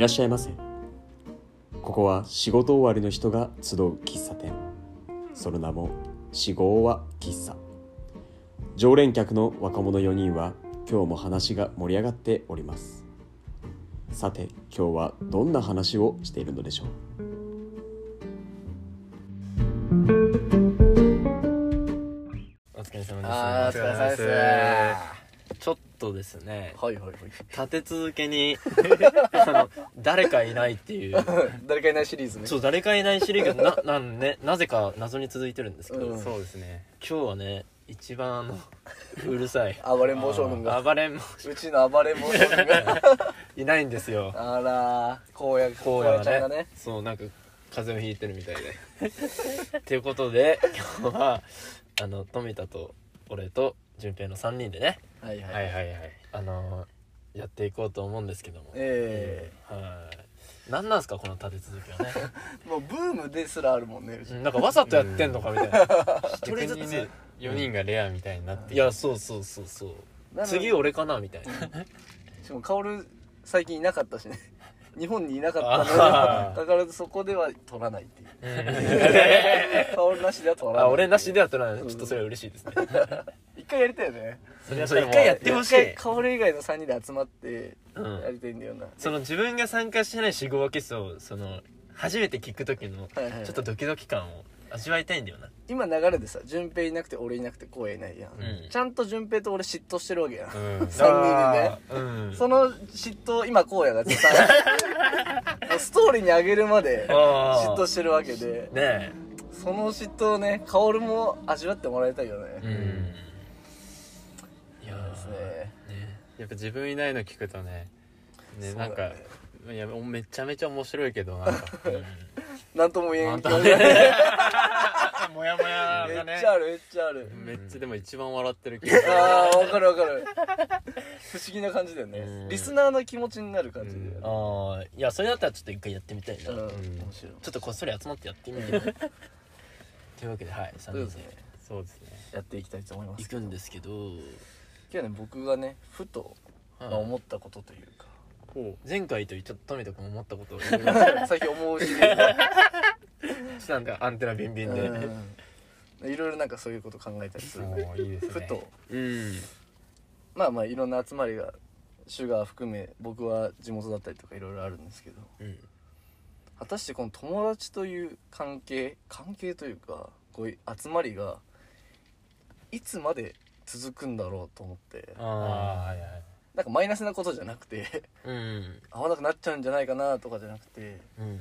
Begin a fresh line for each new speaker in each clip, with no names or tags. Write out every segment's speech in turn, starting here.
らっしゃいませ。ここは仕事終わりの人が集う喫茶店。その名も四号は喫茶。常連客の若者4人は今日も話が盛り上がっております。さて今日はどんな話をしているのでしょう？
お疲れ様です。
お疲れ様です
とですね。
はいはいはい。
立て続けに あの誰かいないっていう。
誰かいないシリーズね。
そう誰かいないシリーズ。がななんねなぜか謎に続いてるんですけど、
うん。
そうですね。今日はね一番あのうるさい。
暴れん坊将軍が。
暴れんも
うちの暴れん坊将軍が。
いないんですよ。
あら荒野
荒野
ちゃんがね。
そうなんか風邪をひいてるみたいで。ということで今日はあの富田と俺と順平の3人でね
はいはい。
はいはいはい。あのーやっていこうと思うんですけども。
え
はい。何なんすかこの立て続きはね。
え もうブームですらあるもんねうち
うんなんかわざとやってんのかみたいな。一人ずつ、
逆にね4人がレアみたいになって
いやそうそうそうそう。
なの
次俺かなみたいな。
しかも薫最近いなかったしね日本にいなかった
あ
の
ー。
でだからそこでは取らないっていう。薫なしでは取らない。
あ俺なしではとらない。ちょっとそれは嬉しいですね。
一回やりたいよね。
それ
それ一回やってほしい。
一回薫以外の3人で集まって
うん。
やりたいんだよな、
その自分が参加してない四号キスをその初めて聞く時の
はいはい。
ちょっとドキドキ感を味わいたいんだよな。
今流れでさ順平いなくて俺いなくて光栄いないやん、
うん。
ちゃんと順平と俺嫉妬してるわけやん、
うん。
三人で。ね
うん。
その嫉妬を今荒野が伝えもうストーリーにあげるまで嫉妬してるわけで。
ね
その嫉妬をね薫も味わってもらいたいよね、
えうん。いや
ですね
ね。
やっぱ自分いないの聞くとねねなんかいやめちゃめちゃ面白いけどなんか
なんとも言えん。
なんと
気持ちが
もやもやがね。
っちゃあるめっちゃある。
めっちゃでも一番笑ってる気が
ああわかるわかる。不思議な感じだよね。
うん。
リスナーの気持ちになる感じで、
うん。
ああいやそれだったらちょっと一回やってみたいな、
うん。
ちょ
面白い。
っとこっそり集まってやってみて。というわけではい3人で。
そうですね。
そうですね。
やっていきたいと思います
行くんですけど、
今日はね僕がねふと、まあ、思ったことというか。
ほ
前回とちょっと富田君思ったことを
最近思うシリーズ
なんかアンテナビンビンで。
うん。いろいろなんかそういうこと考えたりする。
いいですね。
ふと。
うん。
まあまあいろんな集まりがシュガー含め僕は地元だったりとかいろいろあるんですけど。
うん。
果たしてこの友達という関係関係というかこういう集まりがいつまで続くんだろうと思って。
ああはいはい
なんかマイナスなことじゃなくて
うん。
合わなくなっちゃうんじゃないかなとかじゃなくて
うん。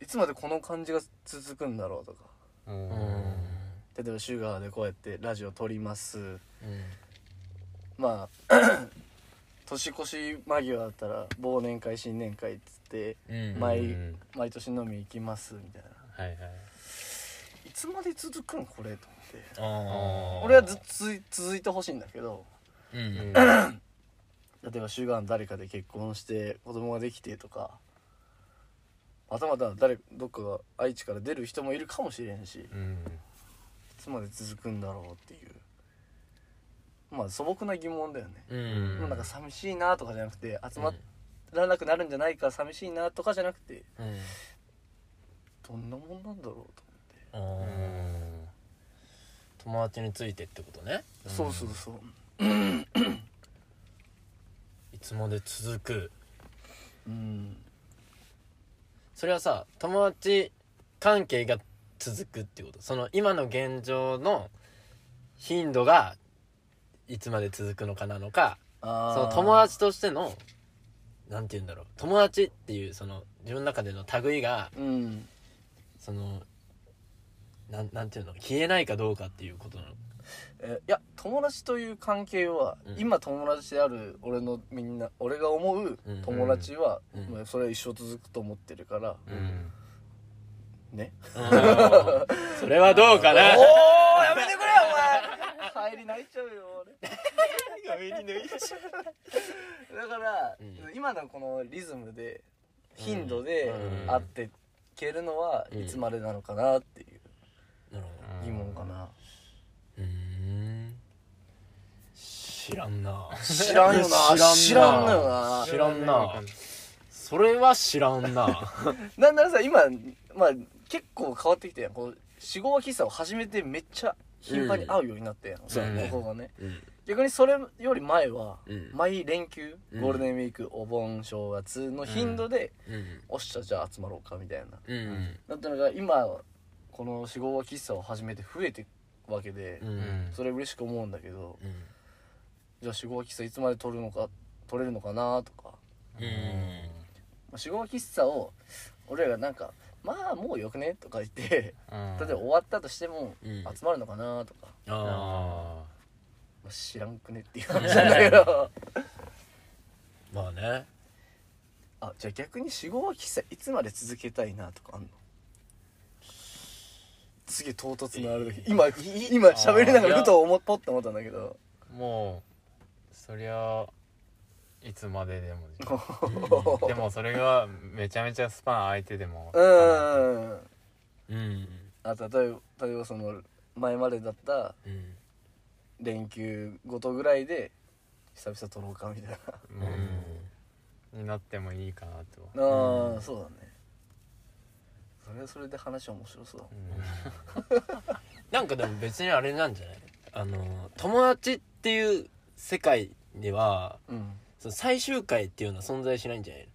いつまでこの感じが続くんだろうとか。例えばシュガーでこうやってラジオ撮ります。
うん。
まあ 年越し間際だったら忘年会新年会っつって
うん。
毎
うん
毎年飲み行きますみたいな。
はいはい。
いつまで続くんこれと思って。俺はずっと続いてほしいんだけど。
う
うんん
例えばシュガーの誰かで結婚して子供ができてとかまたまた誰どっかが愛知から出る人もいるかもしれんしい
うん。
つまで続くんだろうっていう。まあ素朴な疑問だよね、
うん。
なんか寂しいなとかじゃなくて集まらなくなるんじゃないか寂しいなとかじゃなくて
うん。
どんなもんなんだろうと思って。
あー。友達についてってことね。
そうそうそう。
いつまで続く。
うん。
それはさ友達関係が続くってこと？その今の現状の頻度がいつまで続くのかなのかその友達としてのなんて言うんだろう？友達っていうその自分の中での類が
うん。
そのなんなんていうの？消えないかどうかっていうことなの？
えいや友達という関係は、
うん。
今友達である俺のみんな俺が思う
うん。
友達は、
うん。
まあそれは一生続くと思ってるから、
うん。
ね。
それはどうかな？
おおやめてくれよお前。帰り泣いちゃうよ俺。だから、
うん。
今のこのリズムで頻度で
うん。
会ってけるのは
うん。
いつまでなのかなっていう
なるほど。
疑問かな、
うーん知らんな。
知らんよな。
知らんな。
知らんのよな。
知らんな。それは知らんな。
なんならさ今まあ結構変わってきてん。こう四号喫茶を始めてめっちゃ頻繁に会うようになってん。やん、
そうやね
ここがね。
うん。
逆にそれより前は、
うん。
毎連休
うん。
ゴールデンウィーク、お盆正月の頻度で、
うん。
おっしゃじゃあ集まろうかみたいな。
うん。
だったのが今この四号喫茶を始めて増えていくわけで、それ嬉しく思うんだけど
うん
じゃあ四号喫茶いつまで取るのか取れるのかなとか。
うん。
まあ四号喫茶を俺らがなんかまあもうよくねとか言って
うん。
例えば終わったとしても
うん。
集まるのかなとか、
あ
あ
まあ、知らんくねっていう話なんだけど。
あまあね。
あじゃあ逆に四号喫茶いつまで続けたいなとかあんの？すげえ唐突なあれだけど今今喋りながらふと思っポッと思ったんだけど。
ーもうそりゃいつまででも でもそれがめちゃめちゃスパン空いてでも。
うん
うん
あ例えば例えばその前までだった
うん。
連休ごとぐらいで久々撮ろうかみたいな。
うん。になってもいいかなと。
ああ、そうだね。それはそれで話面白そう。だ
なんかでも別にあれなんじゃない？あの友達っていう世界では
うん。
その最終回っていうのは存在しないんじゃない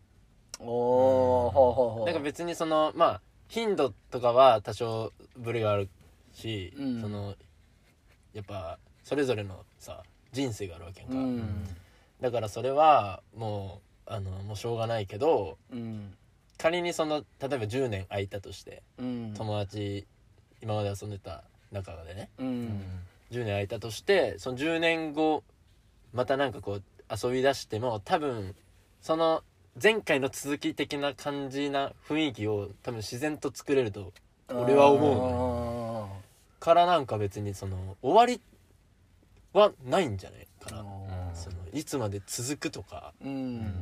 おおほうほうほう。
なんか別にそのまあ頻度とかは多少ブレがあるし、
うん。
そのやっぱそれぞれのさ人生があるわけやんか、
うん。
だからそれはもうあのもうしょうがないけど
うん。
仮にその例えば10年空いたとして
うん。
友達今まで遊んでた中でね
うん。
10年空いたとしてその10年後またなんかこう遊び出しても多分その前回の続き的な感じな雰囲気を多分自然と作れると俺は思うからなんか別にその終わりはないんじゃないかな、
う
そのいつまで続くとか。
んう
うん。ん
っ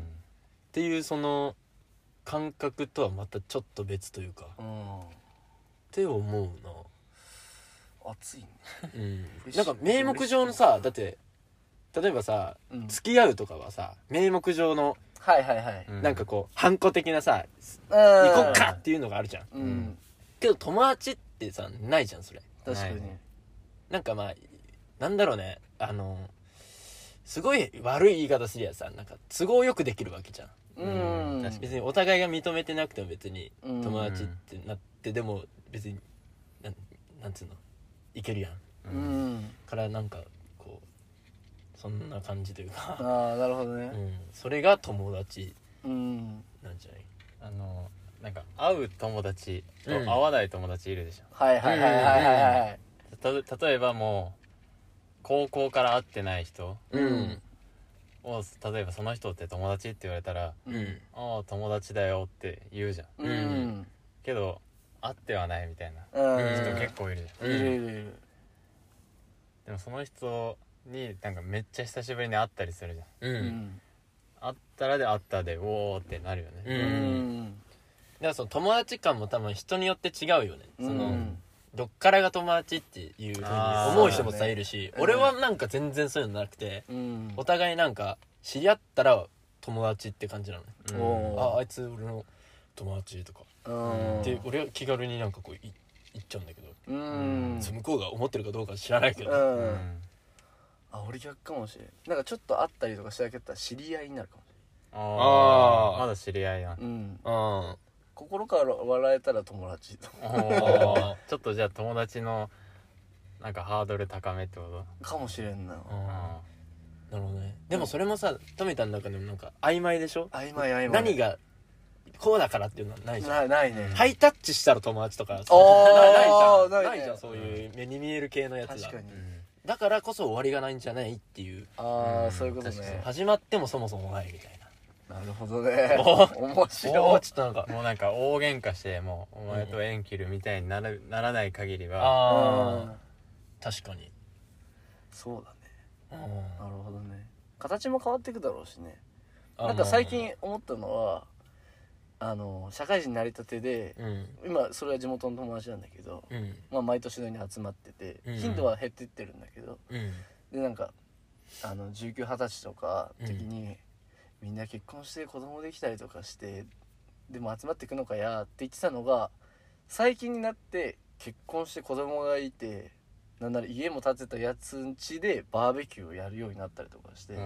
ていうその感覚とはまたちょっと別というか。っ
うん
て思うな。
熱いね。
うん。なんか名目上のさだって例えばさ
うん。
付き合うとかはさ名目上の
はいはいはい。
うん。
なんかこうハンコ的なさ
行
行こっかっていうのがあるじゃん。
うん。
けど友達ってさないじゃんそれ。
確かに。
な
んかまあなんだろうね。あのすごい悪い言い方すりゃさなんか都合よくできるわけじゃん。
うん。
確か
別にお互いが認めてなくても別に
うん。
友達ってなってでも別になんなんつうの？いけるやん。
う、ん。
からなんかそんな感じというか、
ああなるほどね。
うん、それが友達。
うん。
なんじゃない？
あのなんか会う友達と
うん。
会わない友達いるでしょ、
はいはいはいはいはいはい。
た例えばもう高校から会ってない人
うん。
を例えばその人って友達って言われたら
うん「
ああ友達だよ」って言うじゃん。
うん。うん
けど会ってはないみたいな
うん。
人結構いるじゃん、
いるいるいる。
でもその人になんかめっちゃ久しぶりに会ったりするじゃん。
うん、
う
だか
ん
会ったらで会ったでおーってなるよね、
うん。
うん。
らその友達感も多分人によって違うよね、
うん。
そのどっからが友達っていうふうに思う人もさいるし、
うん。
俺はなんか全然そういうのなくて、
うん。
お互いなんか知り合ったら友達って感じなのね、
うん。
おー
ああいつ俺の友達とか、
うん。
で俺は気軽になんかこうい言っちゃうんだけど、
うん。
そう向こうが思ってるかどうか知らないけど、
うん。
うん
あ俺逆かもしれん。なんかちょっと会ったりとかしただけだったら知り合いになるかもし
あ
あ
まだ知り合いやん。
れん。うん。
あ
心から笑えたら友達と。
おー。ちょっとじゃあ友達のなんかハードル高めってこと？
かもしれんな。
あなるほどね。でもそれもさ富田の中でもなんか曖昧でしょ？
曖昧曖昧。
何がこうだからっていうのはないじゃん。
ないないね。
ハイタッチしたら友達とかさ。
おー。
ないじゃん。
ないね。
ないじゃんそういう目に見える系のやつが。
確かに
だからこそ終わりがないんじゃないっていう。
ああそういうことね。
始まってもそもそもないみたいな。
なるほどね。
お
面
お
白い。
ちょっとなんか
もうなんか大喧嘩してもうお前と縁切るみたいにならならない限りは。
あ
うん。
あ確かに。
そうだね。
うん。
なるほどね。形も変わっていくだろうしね。
あ
なんか最近思ったのはあの社会人になりたてで
うん。
今それは地元の友達なんだけど、
うん。
まあ、毎年のように集まってて
うん。
頻度は減ってってるんだけど
うん。
でなんかあの1920歳とか時に、みんな結婚して子供できたりとかしてでも集まってくのかやって言ってたのが最近になって結婚して子供がいてなんなら家も建てたやつん家でバーベキューをやるようになったりとかして、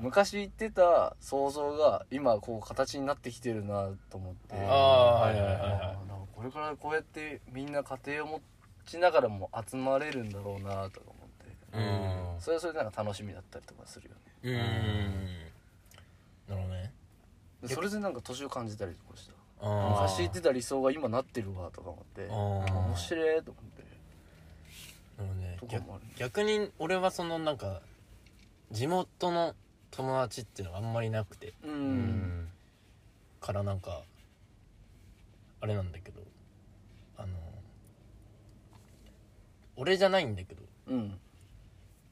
昔言ってた想像が今こう形になってきてるなと思って
あ
ああはいはいはい
あーなんかこれからこうやってみんな家庭を持ちながらも集まれるんだろうなとか思って。
うん。
それはそれでなんか楽しみだったりとかするよね。
うん。なるほどね。
でそれでなんか年を感じたりとかした。昔言ってた理想が今なってるわとか思って面白いと思って
なるほどね
とかもある。
逆に俺はそのなんか地元の友達っていうのがあんまりなくて。
う
うん。ん
からなんかあれなんだけどあの俺じゃないんだけど
うん。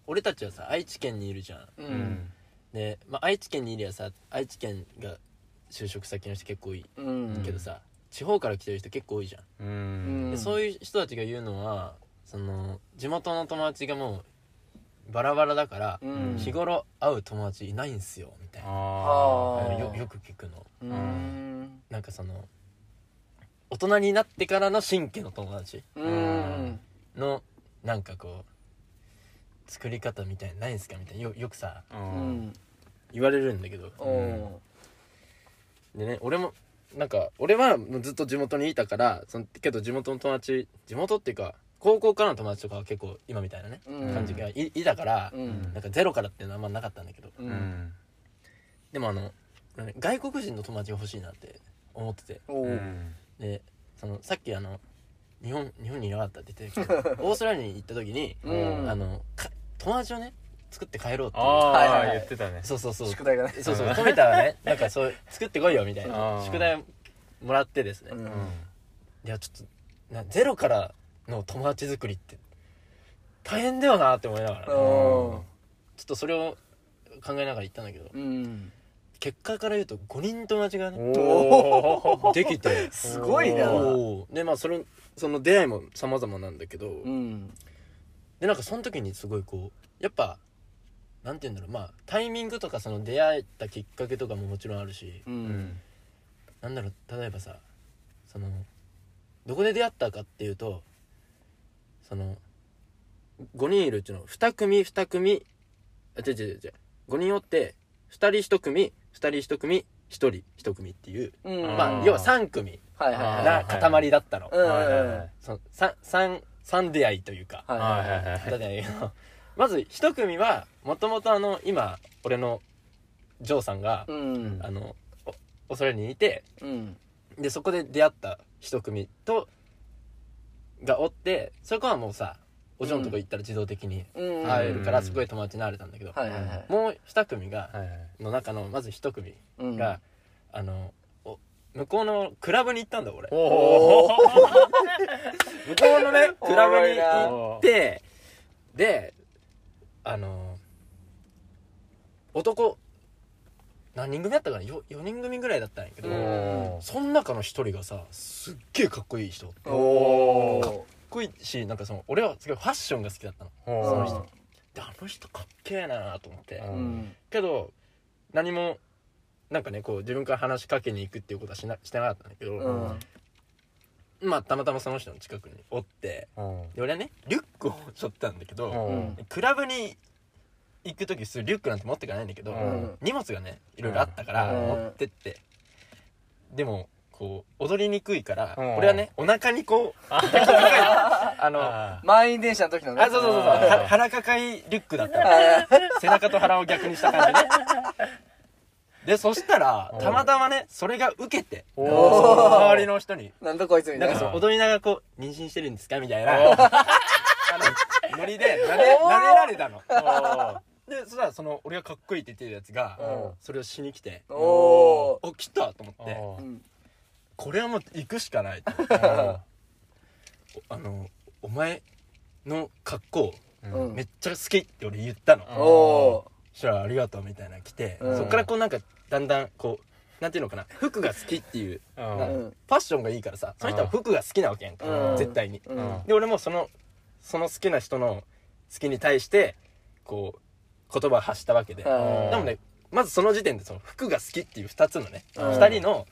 俺たちはさ愛知県にいるじゃん。
う
うんん。
で、まあ、愛知県にいりゃさ愛知県が就職先の人結構多い
うん。
けどさ、地方から来てる人結構多いじゃん、
うん。
うん。
でそういう人たちが言うのはその地元の友達がもうバラバラだから、
うん。
日頃会う友達いないんすよみたいな。
あ
あー。
よよく聞くの。
うん。
なんかその大人になってからの新規の友達
うん。
のなんかこう作り方みたいなのないんすかみたいな。よよくさ
う
うん。ん
言われるんだけど。
お
でね俺もなんか俺はもうずっと地元にいたからそのけど地元の友達地元っていうか高校からの友達とかは結構今みたいなね、
うん。
感じがいいたから、
うん。
なんかゼロからっていうのはあんまなかったんだけど。でもあのね外国人の友達が欲しいなって思ってて。でそのさっきあの日本日本にいなかったって言ってたけど オーストラリアに行った時に、
うん。
あのか友達をね作って帰ろうって
ああ
はいはいはい。
言ってたね。
そうそうそう。
宿題がね。
そうそう。富田はね なんかそう作ってこいよみたいな宿題もらってですね、
うん。
いやちょっとなゼロからの友達作りって大変だよなって思いながら、ね、ちょっとそれを考えながら言ったんだけど。
うん。
結果から言うと5人友達がねできて。
すごいな。
でまあそれその出会いも様々なんだけど、
うん。
でなんかその時にすごいこうやっぱなんて言うんだろう。まあタイミングとかその出会えたきっかけとかももちろんあるし、
う
うんん。
なんだろう例えばさそのどこで出会ったかっていうとその5人いるうちの2組2組あ違う違う違う5人おって2人1組2人1組1人1組っていう、
うん。
まあ要は3組な塊だったの、
うん
はいはいはい
その 3, 三三出会いというか、まず1組はもともとあの今俺のジョーさんが、
うん。
あのおオーストラリアにいて
うん。
でそこで出会った一組とがおってそこはもうさお嬢のとこ行ったら自動的に
うん。
会えるから
うん
すごい友達になれたんだけど、
はいはいはい。
もう一組がの中のまず一組
うん。
が、あのお向こうのクラブに行ったんだ俺。
お
向
お
こうのねクラブに行ってであの男何人組だったかな？4, 4人組ぐらいだったんやけど、
うん。
その中の一人がさすっげえかっこいい人かっこいいしなんかその俺はすごいファッションが好きだったの。
お
その人。であの人かっけえなと思って、けど何もなんかねこう自分から話しかけに行くっていうことはしなしてなかったんだけど、
うん。
まあたまたまその人の近くにおって
うん。
で俺はねリュックを背負ってたんだけど、
うん。
クラブに行く時普通リュックなんて持ってかないんだけど、
うん。
荷物がねいろいろあったから
うん。
持ってって、でもこう踊りにくいから、
うん。
俺はねお腹にこうあ。のあ
あ
満員電車の時のね。
そうそうそうそう。
あー
は腹抱えリュックだった。の背中と腹を逆にした感じででそしたら
うん。
たまたまねそれが受けて
お
周りの人に
なんだこいつみたいな。
なんか踊りながらこう妊娠してるんですかみたいな。あのノリでなでなでられたの。
お
でそしたらその俺がかっこいいって言ってるやつが
うん。
それをしに来て
おお
お来たと思って。
お
ーうん。
これはもう行くしかないと
お
あのお前の格好
うん。
めっちゃ好きって俺言ったの。
うん
おお
そしたらありがとうみたいなの来て
うん。
そっからこうなんかだんだんこうなんていうのかな服が好きっていう
うん。
な
うん。
ファッションがいいからさその人は服が好きなわけやんか
うん。
絶対に。
うん。
で俺もそのその好きな人の好きに対してこう言葉を発したわけで。で
うん
もねまずその時点でその服が好きっていう2つのね
うん。
2人の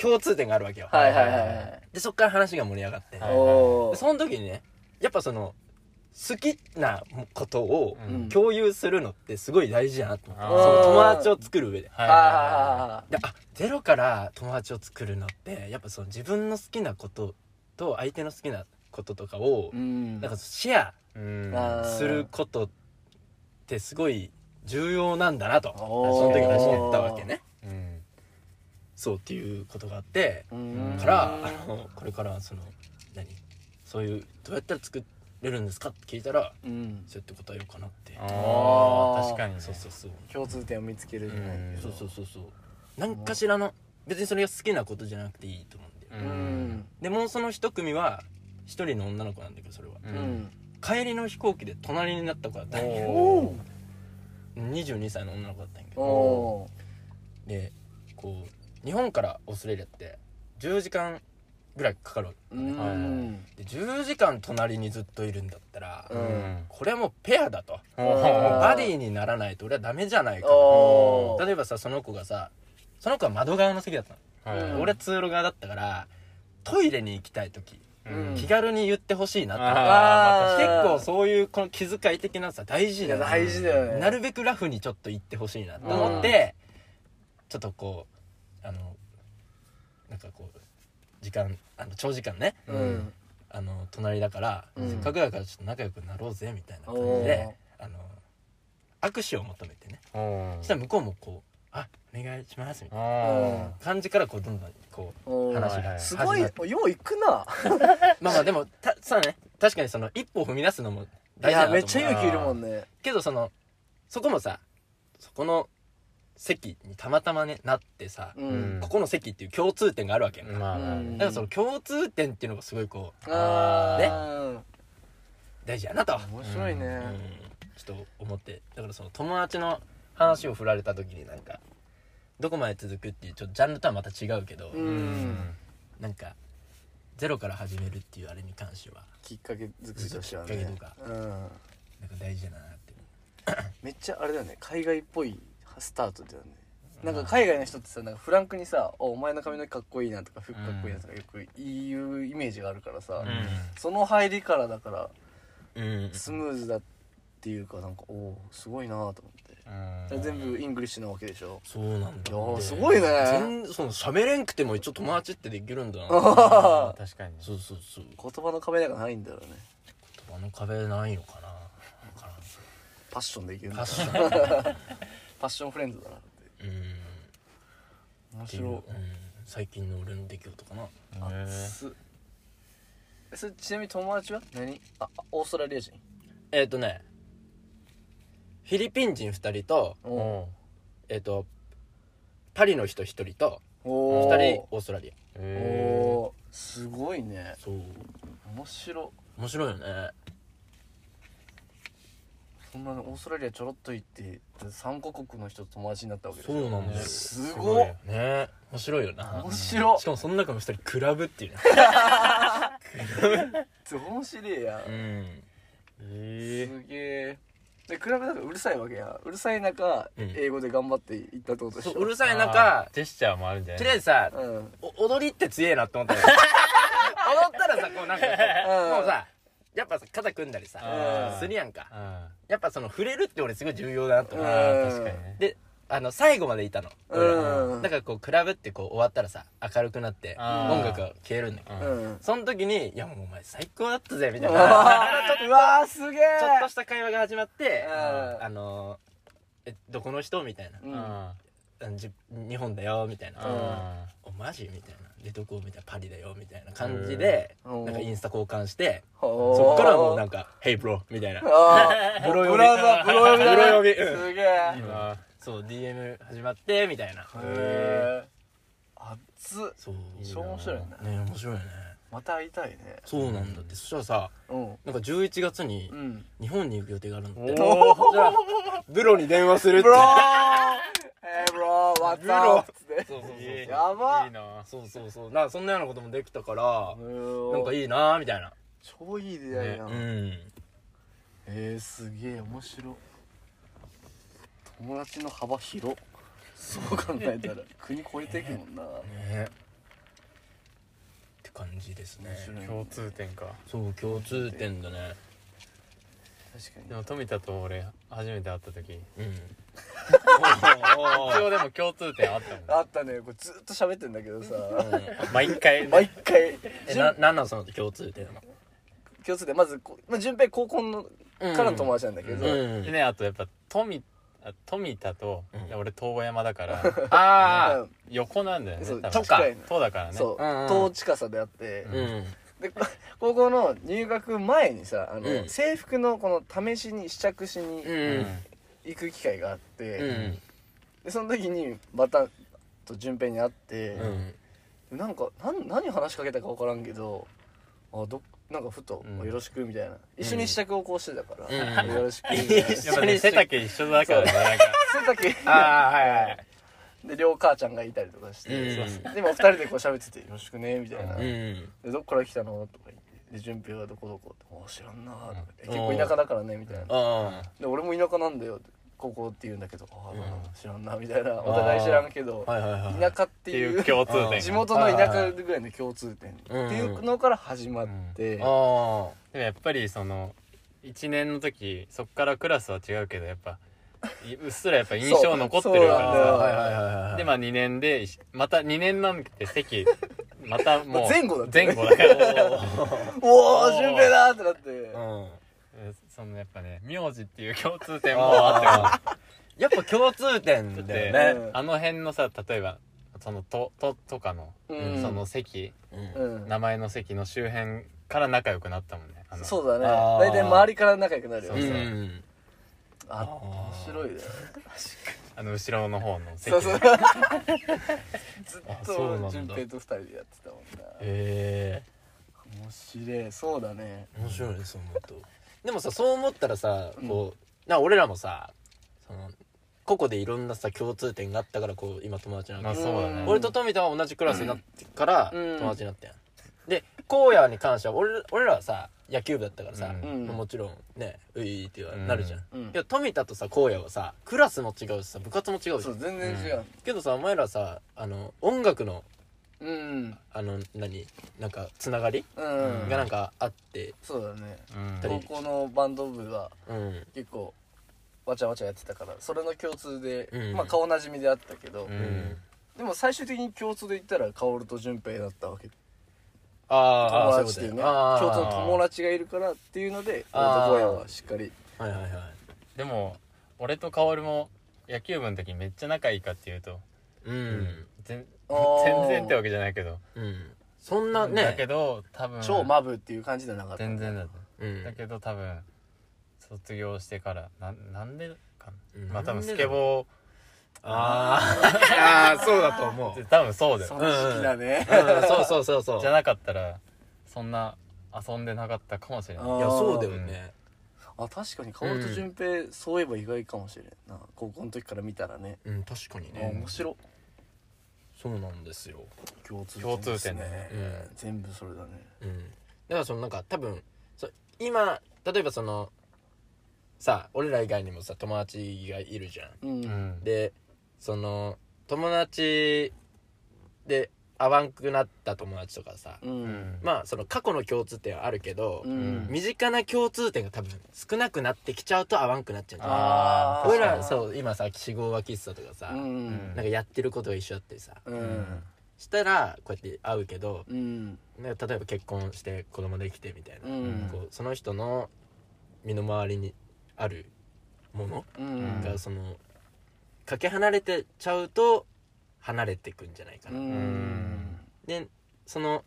共通点があるわけよ。
はいはいはいはい。
でそっから話が盛り上がって。
はい
おー。
でその時にねやっぱその好きなことを
うん。
共有するのってすごい大事だなと思って。
あ
そ
ー
の友達を作る上で。
はい
あ
は
であゼロから友達を作るのってやっぱその自分の好きなことと相手の好きなこととかを
ーうん。
なんかシェア
いうん。
あー。
することってすごい重要なんだなと。その時に初めてったわけね。
うん。
そうっていうことがあって
うん。
からあのこれからその何？そういうどうやったら作れるんですかって聞いたら
うん。
そうやって答えようかなって。
あ
あ
確かにね。
そうそうそう。
共通点を見つけるじゃないけど
そうそうそうそう。何かしらの別にそれが好きなことじゃなくていいと思うんだよ。
う
うん。ん
でもうその一組は一人の女の子なんだけどそれは。
う
うんん
帰りの飛行機で隣になった子だったんよ
お
22歳の女の子だったんやけど。
お
でこう日本からオーストラリアって10時間ぐらいかかるわけ
うん。うん
で10時間隣にずっといるんだったら、
う
うん。ん
これはもうペアだと。バディにならないと俺はダメじゃないか例えばさその子がさその子は窓側の席だったの、俺は通路側だったからトイレに行きたい時、
うん
気軽に言ってほしいなって結構そういうこの気遣い的なさ大事だよね
大事だよね。
なるべくラフにちょっと言ってほしいなと思って、ちょっとこうあのなんかこう時間あの長時間ね。
うん。
あの隣だから、
うん。
せっかくだからちょっと仲良くなろうぜみたいな感じ
お
であの握手を求めてね。そしたら向こうもこう「あお願いします」みたい
あ
な感じからこうどんどんこう話が
すごいよう行くな。
まあまあでもたさね。確かにその一歩踏み出すのも
い
大事だなと思う。
やめっちゃ勇気いるもんね。
けどそのそこもさそこの席にたまたまねなってさ、
う
うん。
ん
ここの席っていう共通点があるわけや
まあ
うん。
だからその共通点っていうのがすごいこう
あ
ね
あ
大事やなと、
面白いね。
うん。ちょっと思って。だからその友達の話を振られた時になんかどこまで続くっていうちょっとジャンルとはまた違うけど、
う
うん。ん
なんかゼロから始めるっていうあれに関しては
きっかけ作りとしてはね。
きっかけとか
うん。
なんか大事だなって
めっちゃあれだよね。海外っぽいスタートだよね。なんか海外の人ってさなんかフランクにさ「おお前の髪の毛かっこいいな」とか「服かっこいいな」とかよく言うイメージがあるからさ、
うん。
その入りからだから
うん。
スムーズだっていうかなんかおおすごいなと思って。
うん。
全部 English なわけでしょ？
そうなんだ。
いすごいね。
全その喋れんくても一応友達ってできるんだな。
あ
確かにね。
そうそうそう。
言葉の壁なんかないんだよね。
言葉の壁ないのかな。
パッションでいけるんだ。
パッション。
パッションフレンズだなって。
うん。
面
っていう、ん、最近の俺の出来事かな。
へー
すえそれちなみに友達は？何？ああオーストラリア人？
えっ、とねフィリピン人2人と
お
お
えっ、とパリの人1人と
お
2人オーストラリア。
おーすごいね。
そう。
面白。
面白いよね。
そんなのオーストラリアちょろっと行って3カ国の人と友達になったわけでしょ。
そうなんだよ。
ね
すごっ
ね。面白いよな。
面白っ
しかもその中の2人クラブっていうね。
面白いやん。
うん。
え
すげえでクラブだからうるさいわけや。うるさい中、
うん。
英語で頑張って行ったってことでしょ？
そううるさい
あ
中
ージェスチャーもあるんじゃない？
とりあえずさ
うん。
お踊りって強えなって思ったよ 踊ったらさこうなんかこう
うん。
もうさやっぱさ肩組んだりさ
うん。
するやんか。
あ
やっぱその触れるって俺すごい重要だなと
ー
思う。
うん
あー確かにね。
であの最後までいたの。
うん。
だからこうクラブってこう終わったらさ明るくなって音楽が消えるんだけど
うん。
うん
その時に「いやもうお前最高だったぜ」みたいな。
ー。うわーすげえ
ちょっとした会話が始まって
うん。
あのえどこの人？みたいな。
うん。
日本だよみたいな。おマジ？みたいな。でどこ？みたいな。パリだよみたいな感じで
うん。
なんかインスタ交換して
そ
そっからもうなんか「Hey bro」みたいな。ブロ呼び
ブロ呼びだね。
ブロ呼びうん。
すげえ
そう DM 始まってみたいな。
へえ熱っ。
そう。
超面白いね。
ね面白いね。
また会いたいね。
そうなんだって。そしたらさ
うん。
なんか11月に
うん。
日本に行く予定があるんだって。
お
じゃあブロに電話するって。
ブロ
ブロ
up つって。
そうそうそう
いい
やば。
いいな。
そうそうそう。なそんなようなこともできたから
な
なんかいいなみたいな。
超いい出会いな
うん。
えー、すげえ面白。い友達の幅広。そう考えたら 国超えていくもんな。
ね。って感じですね。
面白い
共通点か。
そう共通点だね。
確かに。
でも富田と俺初めて会った時。
うん。
一応でも共通点あったもんね。
あったね。これずっと喋ってんだけどさ。
毎回ね。
毎回。
えななんなんその共通点
共通でまずこまあ順平高校のからの友達なんだけど、
うん。
でねあとやっぱ富あ富田と、
うん。
いや俺東山だから
あ
うん
横なんだよね
そう
多分。
とか
近いの。
東だからね。
そう
うんうん。
遠近さであって、
あうん。
でこ高校の入学前にさあの、
うん。
制服のこの試しに試着しに
うん。
行く機会があって、
うん。
でその時にバタと順平に会って、
うん。
なんかなん何話しかけたか分からんけどあどなんかふと「
うん。
よろしく」みたいな。一緒に試着をこうしてたから「
うん。
よろしく」みたいな
一緒
やっぱね背丈一緒だから。ねなんか
その時
ああはいはい。
で両母ちゃんがいたりとかして、
うん。
でも二人でこう喋ってて「よろしくね」みたいな「
うん。
でどっから来たの?」とか言って「で順平はどこどこ?」って「お知らんな」とか
うん。
結構田舎だからね」みたいな。
あ「
で俺も田舎なんだよ」って高校って言うんだけど「ああ
うん。
知らんな」みたいなお互い知らんけど
あはいはいはい。
田舎っ
っててい
いうう
共通点が。
地元の田舎ぐらいの共通点って
うん
いうのから始まって
あ
でもやっぱりその1年の時そっからクラスは違うけどやっぱいうっすらやっぱ印象残ってるからさ。でまあ2年でまた2年なんて席またもう
前後だ
前後だから。
おお順平だってなって。
うん。
えそのやっぱね名字っていう共通点もあって。も
やっぱ共通点だよね。
うん。
あの辺のさ例えばその「と」ととかの、
うん。
その席
うん。
うん
名前の席の周辺から仲良くなったもんね。
そうだね。大体周りから仲良くなるよ。
う
ね
ん。
あ面白いね。
あの後ろの方の席。
そうそう。ずっと順平と二人でやってたもんな。
へえ
面白い。そうだね。
面白いねそう思うとでもさそう思ったらさこうな俺らもさその個々でいろんなさ共通点があったからこう今友達な
まあ
わけ
そうだね。
俺と富田は同じクラスになってから
うん。
友達になったやん。で荒野に関しては俺俺らはさ野球部だったからさ、
うん。
もちろんね「うい」って
うん
なるじゃん、
うん。
いや富田とさ荒野はさクラスも違うしさ部活も違うじゃ
そうん全然違う。
けどさお前らさあの音楽の
うん。
あの何？なんかつながり？
うん。
がなんかあって。
そうだね。
うん。
高校のバンド部が
うん。
結構わちゃわちゃやってたからそれの共通で
うん。
まあ顔なじみであったけど
うん。
でも最終的に共通で言ったら薫と順平だったわけ。
ああ
友達っていうね共通の友達がいるからっていうので俺と小屋はしっかり。
はいはいはい。
でも俺と薫も野球部の時めっちゃ仲いいかっていうと
うん。
全
あー
全然ってわけじゃないけど。
うん。そんなね。
だけど多分
超マブっていう感じじゃなかった。
全然だと
うん。
だけど多分卒業してからななんでか
うん。
なまあ多分スケボー。
あー。あー。そうだと思う。
で 多分そうだよ。
その時期だね。
うん。そうそうそうそう。
じゃなかったらそんな遊んでなかったかもしれない。
あー
いやそうだよね。
あ確かに薫と順平そういえば意外かもしれんな。高校の時から見たらね。
うん確かに
あ
ね
面白
そうなんですよ。
共通
共通
です
点だね。
うん。
全部それだね。
うん。だからそのなんか多分そ今例えばそのさ俺ら以外にもさ友達がいるじゃん。
うん。
でその友達で会わんくなった友達とかさ、
う
うん。ん
まあその過去の共通点はあるけど、
うん。
身近な共通点が多分少なくなってきちゃうと会わんくなっちゃうんじゃない
あー。
俺らそう今さ記号は喫茶とかさ、
うん。
なんかやってることが一緒だってさ。
うん。
したらこうやって会うけど、
うん。
ね例えば結婚して子供できてみたいな、
うん。
こうその人の身の回りにあるもの
うん。
がそのかけ離れてちゃうと離れてくんじゃないか
う
な、
ん。
でその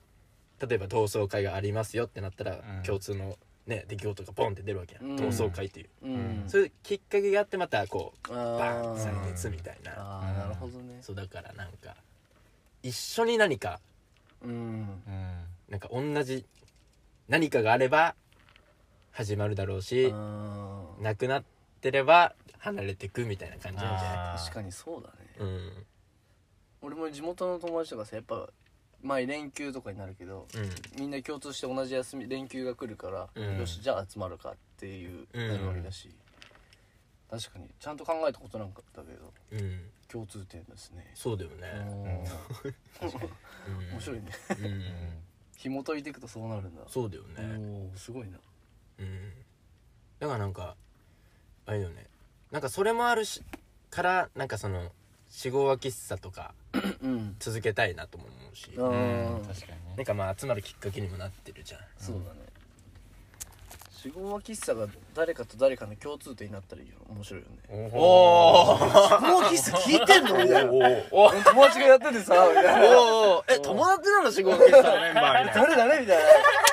例えば同窓会がありますよってなったら、
ん。
共通のね出来事がボンって出るわけや、
うん。
同窓会っていう、
うん。
そういうきっかけがあってまたこう
あ
バーン
ー
再熱みたいな。
あーなるほどね。
そうだからなんか一緒に何か
うん。
うん。
なんか同じ何かがあれば始まるだろうし、なくなってれば離れてくみたいな感じなんじゃない？
あー
確かにそうだね。
うん
俺も地元の友達とかさやっぱ前連休とかになるけど
うん。
みんな共通して同じ休み連休が来るから、
うん。
よしじゃあ集まるかっていう
うん。
なるわけだし、確かにちゃんと考えたことなんかったけど
うん。
共通点ですね。
そうだよね。
うん。面白いね。
うん。うん
紐解いていくとそうなるんだ。
そうだよね。
おーすごいな。
うん。だからなんかあれだよね。なんかそれもあるしからなんかその四号は喫茶とか
うん
続けたいなとも思うし。
あ
うん。
ー
確かにね。
なんかまあ集まるきっかけにもなってるじゃん。
そうだね。四号は喫茶が誰かと誰かの共通点になったらいいよ。面白いよね。
おお
四号喫茶聞いてんの？みたいな。
おお
友達がやっててさみたいな。
おおえ友達なの四号喫茶のメンバーみたいな。
誰だねみたい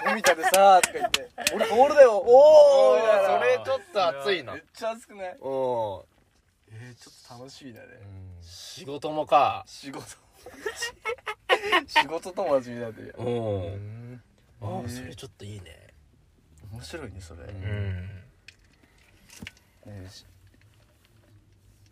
な。海田でさとか言って。俺ホールだよ。おおみたいな
それちょっと熱いな。
めっちゃ熱くない？
おお
えー、ちょっと楽しみだね
仕事もか。
仕事。仕事友達みたいで
おお
うん。
あ
へー
それちょっといいね。
面白いねそれ、
う
うん。
ねし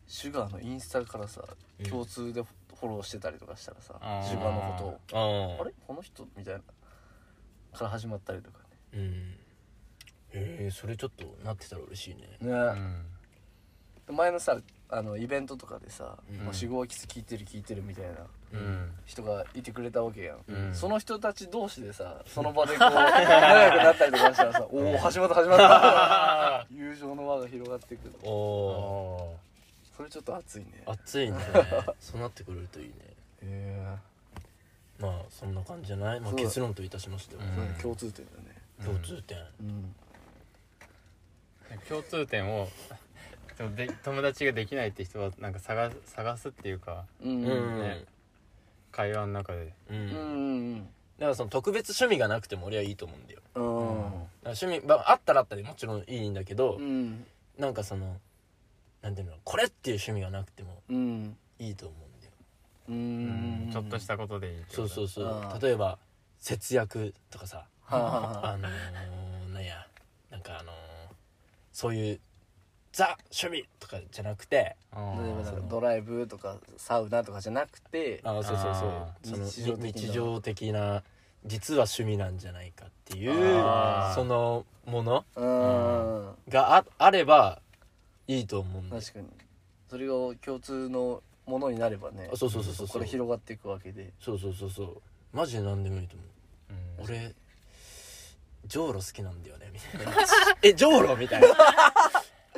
シュガーのインスタからさ、
うん。
共通でフォローしてたりとかしたらさ
あー。
シュガーのことを。
あ
あれ？この人みたいなから始まったりとか。
うん。へえそれちょっとなってたら嬉しいね。
ね。ね、
うん。
前のさあのイベントとかでさ「
うん。
もう四号キス聞いてる聞いてる」みたいな
うん。
人がいてくれたわけやん、
うん。
その人たち同士でさ その場でこう仲良くなったりとかしたらさ「おお始まった始まった」友情の輪が広がっていく
おお
お
それちょっと熱いね。
熱いね。そうなってくれるといいね。
へ
まあそんな感じじゃない、まあ、結論といたしましては、
え
うん。
共通点だね。
共通点。
うん。
ー共通点をでもで友達ができないって人はなんか探す探すっていうか
うん。
ね。会話の中で。
うん、
うん。
だ
うん
からその特別趣味がなくても俺はいいと思うんだよ。だか
うん
ら趣味、まあ、あったらあったでもちろんいいんだけど、
うん。
なんかそのなんていうのこれっていう趣味がなくても
うん。
いいと思うんだよ。
う
うんちょっとしたことでいいってこと。
そうそうそう。
あー
例えば節約とかさ
はあはあはあ。
あのー、なんやなんかあのー、そういうザ趣味とかじゃなくて
例えばなんかドライブとかサウナとかじゃなくて
あそうそうそう。
あ
その
日常的な。
日常的な実は趣味なんじゃないかっていうそのもの
うん。
がああればいいと思うん
確かに。それが共通のものになればね
あそうそうそうそう。
これ広がっていくわけで。
そうそうそうそう。マジで何でもいいと思う。
うん。
俺ジョーロ好きなんだよねみたいな。えジョーロみたいな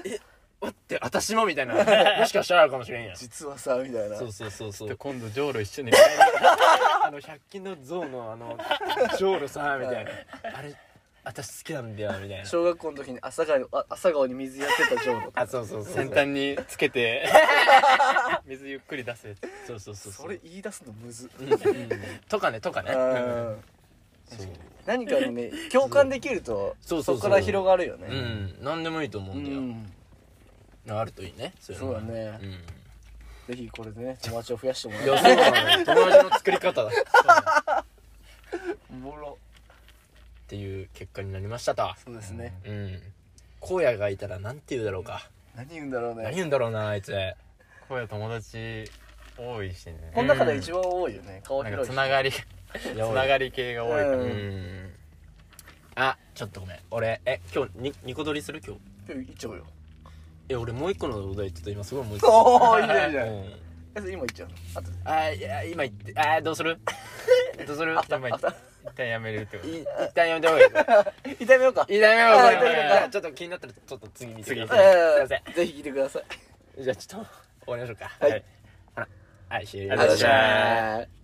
え待って私もみたいな。もしかしたらあるかもしれんやん。
実はさみたいな。
そうそうそうそ
ちょっと
う
今度ジョーロ一緒に。
あの100均の象のあの ジョーロさみたいな。あれ私好きなんだよみたいな。
小学校の時に朝顔あ朝顔に水やってたジョーの
あそうそうそう
先端につけて。水ゆっくり出すやつ
そうそうそう。
それ言い出すのむず。
うんうんとかねとかね。
うん。
そう
何かにね共感できると
そう。そうそう
そこから広がるよね。
うん。何でもいいと思
う
うんだよ。
ん。
あるといいね。そういうのが
そうだね。
うん。
ぜひこれでね友達を増やしてもら
いやそう友達の作り方だ。
おもろ。
っていう結果になりましたと。
そうですね。
うん。荒野がいたらなんて言うだろうか。
何言うんだろうね。
何言うんだろうなあいつ。
こういう友達多いしね。
この中で一番多いよね。顔
なんか
広いし。
つながりつ
い。や
ながり系が多いから。
う
うん。あちょっとごめん。俺え今日にニコ撮りする？今日。
今日行っちゃおうよ。
え俺もう一個のお題ちょっと今すごい思いつい
おおいいねいいね
うん。
えそれ今行っちゃうの？あ
いや今言ってあどうする？どうする？
一旦やめるってこと。
い一旦やめた方がいい
痛 めようか。
いいだめよ
あ
これ
いただい。た
ちょっと気になったらちょっと次見てくだ
次。
さいすいませ
えーぜひ聞いてください。
んじゃあちょっと終わりましょうか。
はい。
はい。終了。
ありがとうございました
ありがとうございました